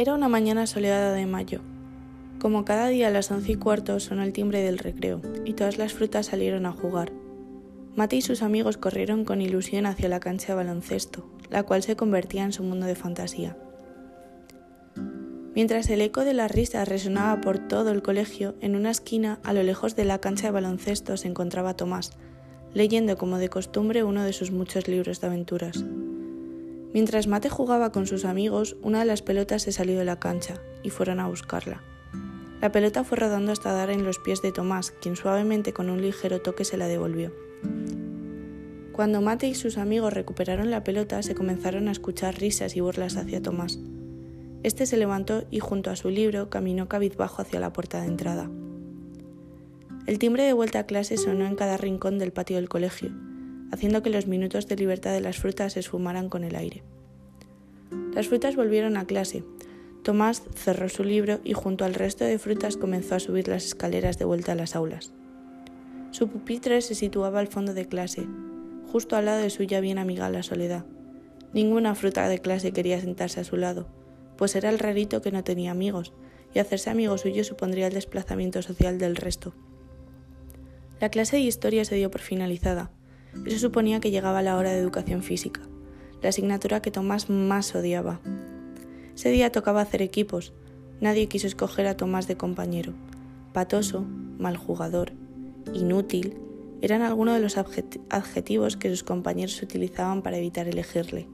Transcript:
Era una mañana soleada de mayo. Como cada día a las once y cuarto sonó el timbre del recreo y todas las frutas salieron a jugar. Mate y sus amigos corrieron con ilusión hacia la cancha de baloncesto, la cual se convertía en su mundo de fantasía. Mientras el eco de las risas resonaba por todo el colegio, en una esquina, a lo lejos de la cancha de baloncesto, se encontraba Tomás, leyendo como de costumbre uno de sus muchos libros de aventuras. Mientras Mate jugaba con sus amigos, una de las pelotas se salió de la cancha y fueron a buscarla. La pelota fue rodando hasta dar en los pies de Tomás, quien suavemente con un ligero toque se la devolvió. Cuando Mate y sus amigos recuperaron la pelota, se comenzaron a escuchar risas y burlas hacia Tomás. Este se levantó y junto a su libro caminó cabizbajo hacia la puerta de entrada. El timbre de vuelta a clase sonó en cada rincón del patio del colegio, haciendo que los minutos de libertad de las frutas se esfumaran con el aire. Las frutas volvieron a clase. Tomás cerró su libro y junto al resto de frutas comenzó a subir las escaleras de vuelta a las aulas. Su pupitre se situaba al fondo de clase, justo al lado de su ya bien amiga la soledad. Ninguna fruta de clase quería sentarse a su lado, pues era el rarito que no tenía amigos, y hacerse amigo suyo supondría el desplazamiento social del resto. La clase de historia se dio por finalizada, eso suponía que llegaba la hora de educación física, la asignatura que Tomás más odiaba. Ese día tocaba hacer equipos. Nadie quiso escoger a Tomás de compañero. Patoso, mal jugador, inútil, eran algunos de los adjetivos que sus compañeros utilizaban para evitar elegirle.